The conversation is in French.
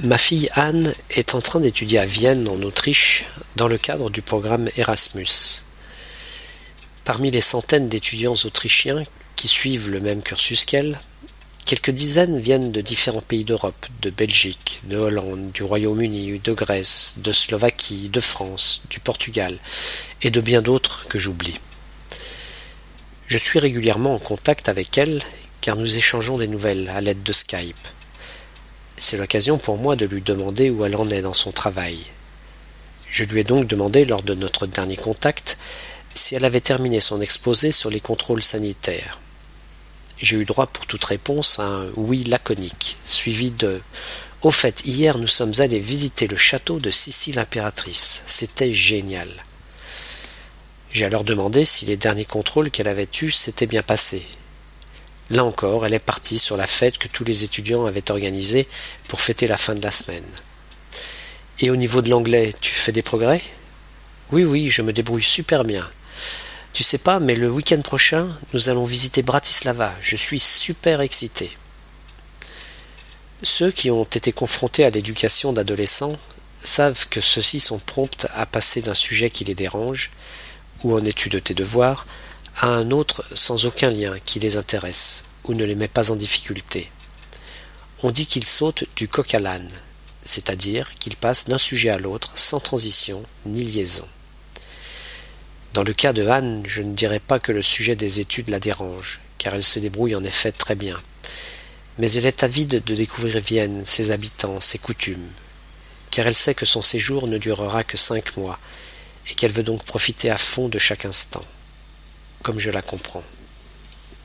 Ma fille Anne est en train d'étudier à Vienne, en Autriche, dans le cadre du programme Erasmus. Parmi les centaines d'étudiants autrichiens qui suivent le même cursus qu'elle, quelques dizaines viennent de différents pays d'Europe, de Belgique, de Hollande, du Royaume-Uni, de Grèce, de Slovaquie, de France, du Portugal, et de bien d'autres que j'oublie. Je suis régulièrement en contact avec elles car nous échangeons des nouvelles à l'aide de Skype. C'est l'occasion pour moi de lui demander où elle en est dans son travail. Je lui ai donc demandé lors de notre dernier contact si elle avait terminé son exposé sur les contrôles sanitaires. J'ai eu droit pour toute réponse à un oui laconique, suivi de Au fait, hier nous sommes allés visiter le château de Sicile impératrice. C'était génial. J'ai alors demandé si les derniers contrôles qu'elle avait eus s'étaient bien passés, Là encore, elle est partie sur la fête que tous les étudiants avaient organisée pour fêter la fin de la semaine. Et au niveau de l'anglais, tu fais des progrès? Oui, oui, je me débrouille super bien. Tu sais pas, mais le week-end prochain, nous allons visiter Bratislava. Je suis super excité. Ceux qui ont été confrontés à l'éducation d'adolescents savent que ceux-ci sont prompts à passer d'un sujet qui les dérange, ou en étude tes devoirs, à un autre sans aucun lien qui les intéresse ou ne les met pas en difficulté. On dit qu'ils sautent du coq à l'âne, c'est-à-dire qu'ils passent d'un sujet à l'autre sans transition ni liaison. Dans le cas de Anne, je ne dirais pas que le sujet des études la dérange, car elle se débrouille en effet très bien. Mais elle est avide de découvrir Vienne, ses habitants, ses coutumes, car elle sait que son séjour ne durera que cinq mois, et qu'elle veut donc profiter à fond de chaque instant comme je la comprends.